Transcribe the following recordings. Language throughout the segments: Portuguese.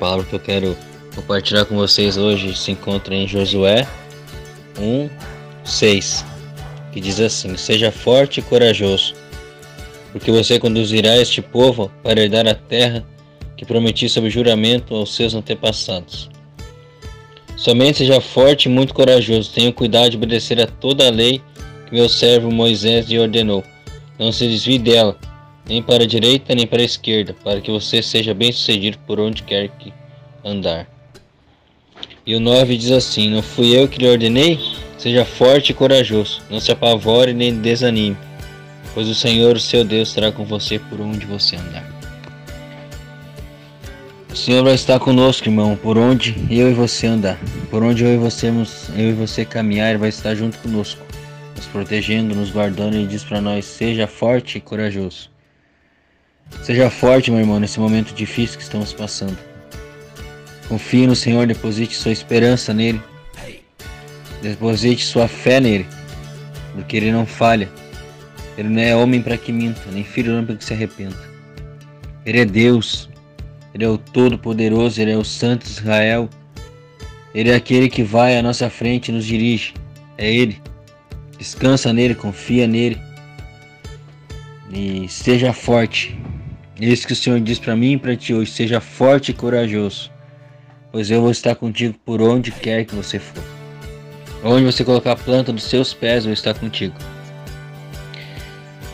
palavra que eu quero compartilhar com vocês hoje se encontra em Josué 1, 6, que diz assim: Seja forte e corajoso, porque você conduzirá este povo para herdar a terra que prometi sob juramento aos seus antepassados. Somente seja forte e muito corajoso, tenha cuidado de obedecer a toda a lei que meu servo Moisés lhe ordenou. Não se desvie dela, nem para a direita nem para a esquerda, para que você seja bem-sucedido por onde quer que andar. E o 9 diz assim: Não fui eu que lhe ordenei? Seja forte e corajoso, não se apavore nem desanime, pois o Senhor, o seu Deus, estará com você por onde você andar. O Senhor vai estar conosco, irmão, por onde eu e você andar, por onde eu e você, eu e você caminhar, Ele vai estar junto conosco, nos protegendo, nos guardando. Ele diz para nós: seja forte e corajoso. Seja forte, meu irmão, nesse momento difícil que estamos passando. Confie no Senhor, deposite sua esperança nele. Deposite sua fé nele, porque ele não falha. Ele não é homem para que minta, nem filho para que se arrependa. Ele é Deus. Ele é o Todo-Poderoso, ele é o Santo Israel. Ele é aquele que vai à nossa frente e nos dirige. É ele. Descansa nele, confia nele. E seja forte. Isso que o Senhor diz para mim e para ti hoje: seja forte e corajoso, pois eu vou estar contigo por onde quer que você for. Onde você colocar a planta dos seus pés, eu estar contigo.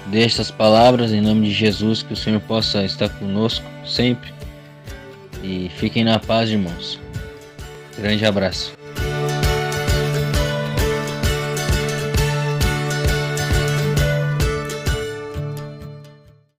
Deixe essas palavras em nome de Jesus, que o Senhor possa estar conosco sempre. E fiquem na paz, irmãos. Grande abraço.